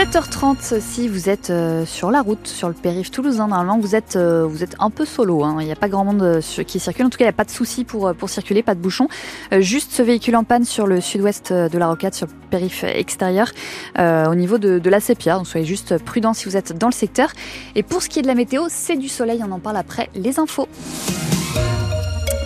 7h30 si vous êtes euh, sur la route, sur le périph' toulousain, normalement vous êtes, euh, vous êtes un peu solo, hein. il n'y a pas grand monde euh, qui circule, en tout cas il n'y a pas de souci pour, pour circuler, pas de bouchon. juste ce véhicule en panne sur le sud-ouest de la Rocade, sur le périph' extérieur, au niveau de, de la Sépia, donc soyez juste prudents si vous êtes dans le secteur. Et pour ce qui est de la météo, c'est du soleil, on en parle après les infos.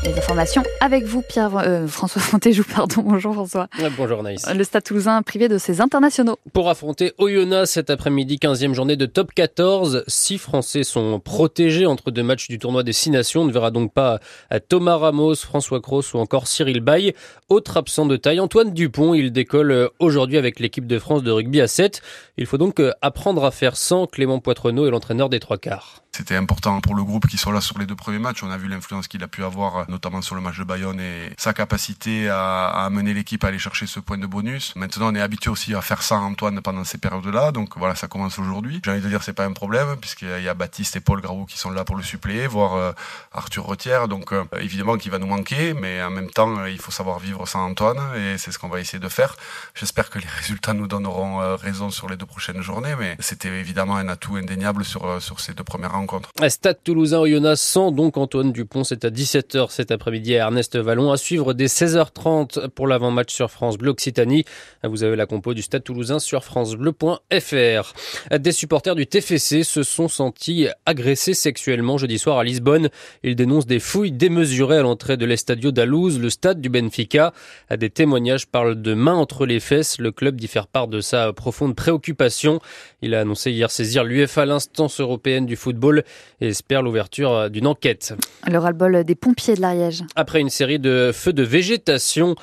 Les informations avec vous, Pierre euh, François Fontéjou, pardon. Bonjour François. bonjour Naïs. Le Stade Toulousain privé de ses internationaux. Pour affronter Oyonnax cet après-midi, 15e journée de top 14. Six Français sont protégés entre deux matchs du tournoi des Six Nations. On ne verra donc pas Thomas Ramos, François Cross ou encore Cyril Bay. Autre absent de taille, Antoine Dupont. Il décolle aujourd'hui avec l'équipe de France de rugby à 7. Il faut donc apprendre à faire sans Clément Poitrenaud et l'entraîneur des trois quarts. C'était important pour le groupe qui soit là sur les deux premiers matchs. On a vu l'influence qu'il a pu avoir, notamment sur le match de Bayonne et sa capacité à, amener l'équipe à aller chercher ce point de bonus. Maintenant, on est habitué aussi à faire ça Antoine pendant ces périodes-là. Donc voilà, ça commence aujourd'hui. J'ai envie de dire, c'est pas un problème puisqu'il y a Baptiste et Paul Grabou qui sont là pour le suppléer, voire euh, Arthur Retière. Donc euh, évidemment qu'il va nous manquer, mais en même temps, euh, il faut savoir vivre sans Antoine et c'est ce qu'on va essayer de faire. J'espère que les résultats nous donneront raison sur les deux prochaines journées, mais c'était évidemment un atout indéniable sur, sur ces deux premières rencontre. Stade Toulousain Oyonnax sans donc Antoine Dupont, c'est à 17h cet après-midi à Ernest Vallon à suivre dès 16h30 pour l'avant-match sur France Bleu Occitanie. Vous avez la compo du Stade Toulousain sur francebleu.fr. Des supporters du TFC se sont sentis agressés sexuellement jeudi soir à Lisbonne. Ils dénoncent des fouilles démesurées à l'entrée de l'Estadio d'Alouz, le stade du Benfica. Des témoignages parlent de mains entre les fesses. Le club dit faire part de sa profonde préoccupation. Il a annoncé hier saisir l'UEFA, l'instance européenne du football, et espère l'ouverture d'une enquête. Le ras-le-bol des pompiers de l'Ariège. Après une série de feux de végétation,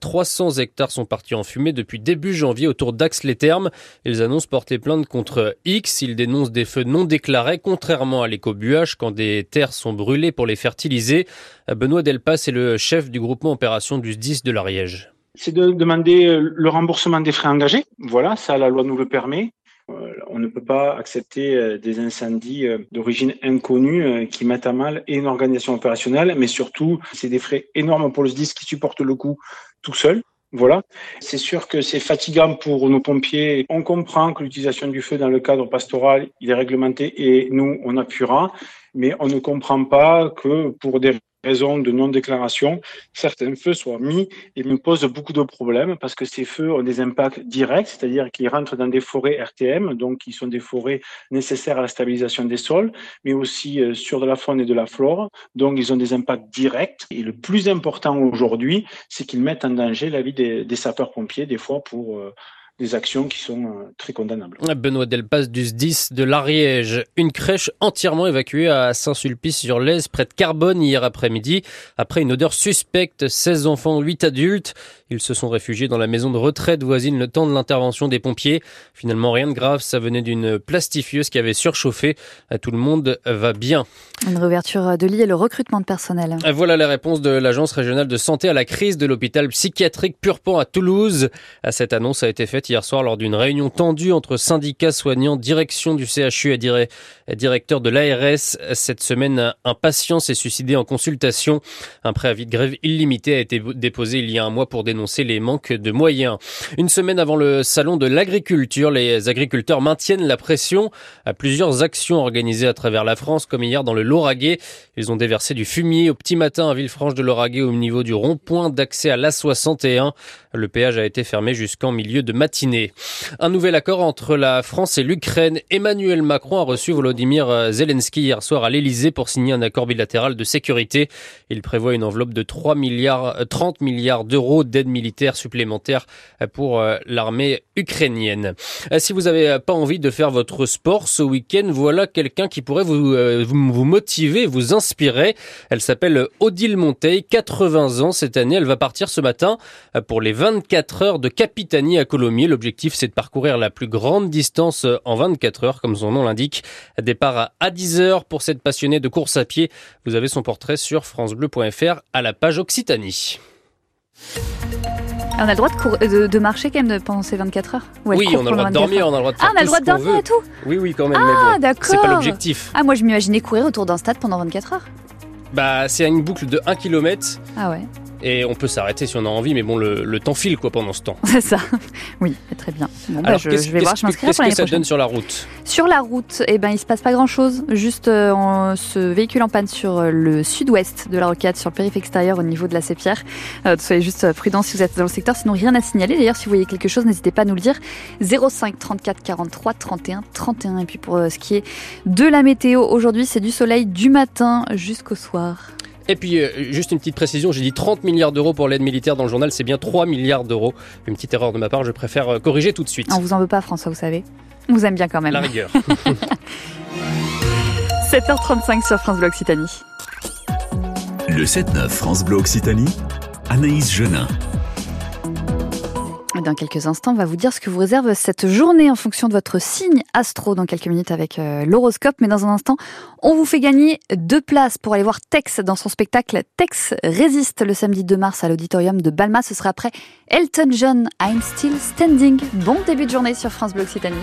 300 hectares sont partis en fumée depuis début janvier autour d'Ax-les-Thermes. Ils annoncent porter plainte contre X. Ils dénoncent des feux non déclarés, contrairement à l'écobuage, quand des terres sont brûlées pour les fertiliser. Benoît Delpas est le chef du groupement opération du 10 de l'Ariège c'est de demander le remboursement des frais engagés. Voilà, ça la loi nous le permet. Euh, on ne peut pas accepter euh, des incendies euh, d'origine inconnue qui mettent à mal une organisation opérationnelle, mais surtout, c'est des frais énormes pour le SDIS qui supporte le coût tout seul. Voilà. C'est sûr que c'est fatigant pour nos pompiers. On comprend que l'utilisation du feu dans le cadre pastoral, il est réglementé et nous, on appuiera. Mais on ne comprend pas que pour des raison de non-déclaration, certains feux soient mis et me posent beaucoup de problèmes parce que ces feux ont des impacts directs, c'est-à-dire qu'ils rentrent dans des forêts RTM, donc qui sont des forêts nécessaires à la stabilisation des sols, mais aussi euh, sur de la faune et de la flore, donc ils ont des impacts directs. Et le plus important aujourd'hui, c'est qu'ils mettent en danger la vie des, des sapeurs-pompiers, des fois pour euh, des actions qui sont euh, très condamnables. Benoît Delpas du 10 de l'Ariège. Une crèche entièrement évacuée à Saint-Sulpice-sur-Lèze, près de Carbone, hier après-midi. Après une odeur suspecte, 16 enfants, 8 adultes. Ils se sont réfugiés dans la maison de retraite voisine le temps de l'intervention des pompiers. Finalement, rien de grave. Ça venait d'une plastifieuse qui avait surchauffé. Tout le monde va bien. Une réouverture de lits et le recrutement de personnel. Voilà la réponse de l'Agence régionale de santé à la crise de l'hôpital psychiatrique Purpan à Toulouse. Cette annonce a été faite hier soir lors d'une réunion tendue entre syndicats soignants, direction du CHU et directeur de l'ARS. Cette semaine, un patient s'est suicidé en consultation. Un préavis de grève illimité a été déposé il y a un mois pour dénoncer les manques de moyens. Une semaine avant le salon de l'agriculture, les agriculteurs maintiennent la pression à plusieurs actions organisées à travers la France, comme hier dans le Lauragais. Ils ont déversé du fumier au petit matin à Villefranche de Lauragais au niveau du rond-point d'accès à l'A61. Le péage a été fermé jusqu'en milieu de matinée. Un nouvel accord entre la France et l'Ukraine. Emmanuel Macron a reçu Volodymyr Zelensky hier soir à l'Elysée pour signer un accord bilatéral de sécurité. Il prévoit une enveloppe de 3 milliards, 30 milliards d'euros d'aide militaire supplémentaire pour euh, l'armée ukrainienne. Euh, si vous n'avez pas envie de faire votre sport ce week-end, voilà quelqu'un qui pourrait vous, euh, vous motiver, vous inspirer. Elle s'appelle Odile Monteil, 80 ans cette année. Elle va partir ce matin pour les 24 heures de Capitanie à Colomiers. L'objectif, c'est de parcourir la plus grande distance en 24 heures, comme son nom l'indique. Départ à 10 heures pour cette passionnée de course à pied. Vous avez son portrait sur francebleu.fr à la page Occitanie. On a le droit de, de, marcher quand même pendant ces 24 heures Oui, on a le droit de dormir, on a le droit de faire Ah, on a le droit de dormir et tout? Oui, oui, quand même. Ah, d'accord. C'est pas l'objectif. Ah, moi je m'imaginais courir autour d'un stade pendant 24 heures. Bah, c'est une boucle de 1 km. Ah ouais et on peut s'arrêter si on a envie, mais bon, le, temps file quoi pendant ce temps. C'est ça. Oui, très bien. Bon, bah, je, vais voir, je m'inscrire Qu'est-ce que ça donne sur la route Sur la route, eh ben, il se passe pas grand-chose. Juste euh, ce véhicule en panne sur euh, le sud-ouest de la rocade, sur le périph' extérieur au niveau de la Sépierre. Euh, soyez juste prudents si vous êtes dans le secteur, sinon rien à signaler. D'ailleurs, si vous voyez quelque chose, n'hésitez pas à nous le dire. 05 34 43 31 31. Et puis pour ce qui est de la météo, aujourd'hui, c'est du soleil du matin jusqu'au soir. Et puis, euh, juste une petite précision, j'ai dit 30 milliards d'euros pour l'aide militaire dans le journal, c'est bien 3 milliards d'euros. Une petite erreur de ma part, je préfère euh, corriger tout de suite. On vous en veut pas, François, vous savez. On vous aime bien quand même. La rigueur. 7h35 sur France Bleu Occitanie. Le 7-9 France Bleu Occitanie, Anaïs Genin. Dans quelques instants, on va vous dire ce que vous réserve cette journée en fonction de votre signe astro dans quelques minutes avec euh, l'horoscope. Mais dans un instant, on vous fait gagner deux places pour aller voir Tex dans son spectacle Tex résiste le samedi 2 mars à l'auditorium de Balma. Ce sera après Elton John, I'm Still Standing. Bon début de journée sur France Bleu Occitanie.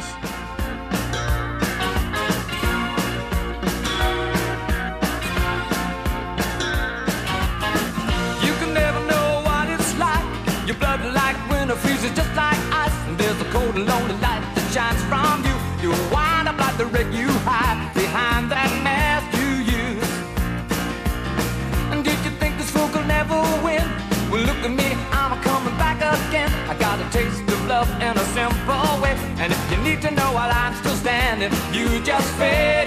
Lonely light that shines from you. You wind up like the wreck you hide behind that mask you use. And did you think this fool could never win? Well, look at me, I'm coming back again. I got a taste of love in a simple way. And if you need to know while I'm still standing, you just fade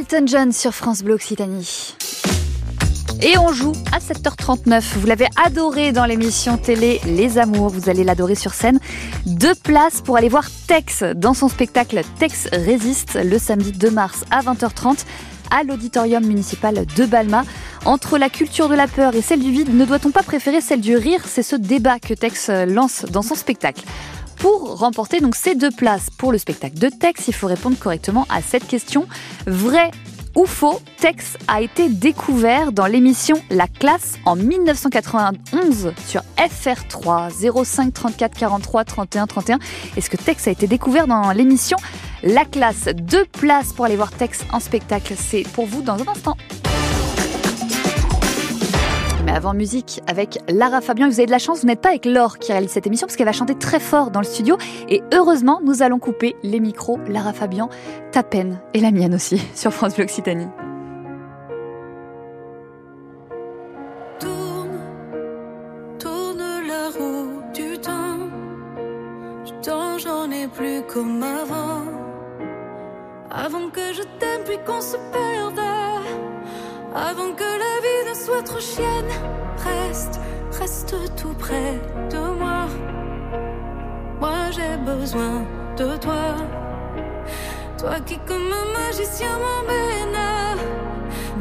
Elton John sur France Bleu Occitanie. Et on joue à 7h39. Vous l'avez adoré dans l'émission télé Les Amours. Vous allez l'adorer sur scène. Deux places pour aller voir Tex dans son spectacle Tex résiste le samedi 2 mars à 20h30 à l'auditorium municipal de Balma. Entre la culture de la peur et celle du vide, ne doit-on pas préférer celle du rire? C'est ce débat que Tex lance dans son spectacle. Pour remporter donc ces deux places pour le spectacle de Tex, il faut répondre correctement à cette question. Vrai ou faux, Tex a été découvert dans l'émission La Classe en 1991 sur FR3 05 34 43 31 31. Est-ce que Tex a été découvert dans l'émission La Classe? Deux places pour aller voir Tex en spectacle, c'est pour vous dans un instant. Avant musique, avec Lara Fabian, vous avez de la chance, vous n'êtes pas avec Laure qui réalise cette émission parce qu'elle va chanter très fort dans le studio. Et heureusement, nous allons couper les micros. Lara Fabian, ta peine et la mienne aussi sur France Bleu Occitanie. Plus comme avant. Avant que je t'aime, puis qu'on se perde. Avant que la soit trop chienne. Reste, reste tout près de moi. Moi, j'ai besoin de toi. Toi qui, comme un magicien, m'emmène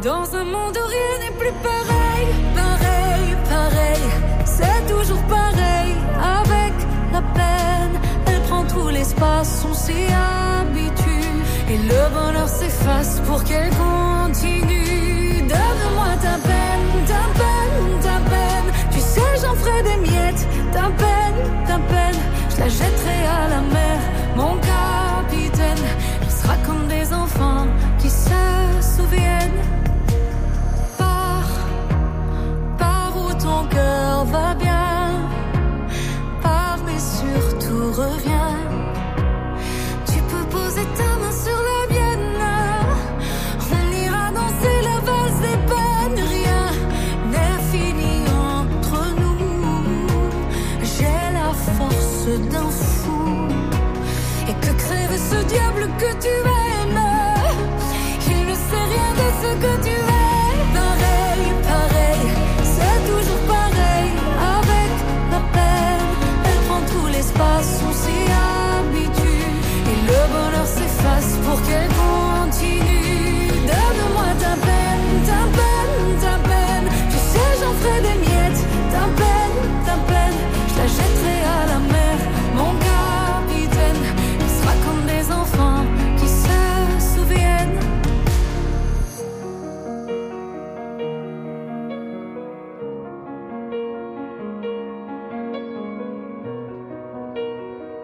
dans un monde où rien n'est plus pareil. Pareil, pareil, c'est toujours pareil. Avec la peine, elle prend tout l'espace, on s'y habitue. Et le bonheur s'efface pour qu'elle continue. Donne-moi Le que tu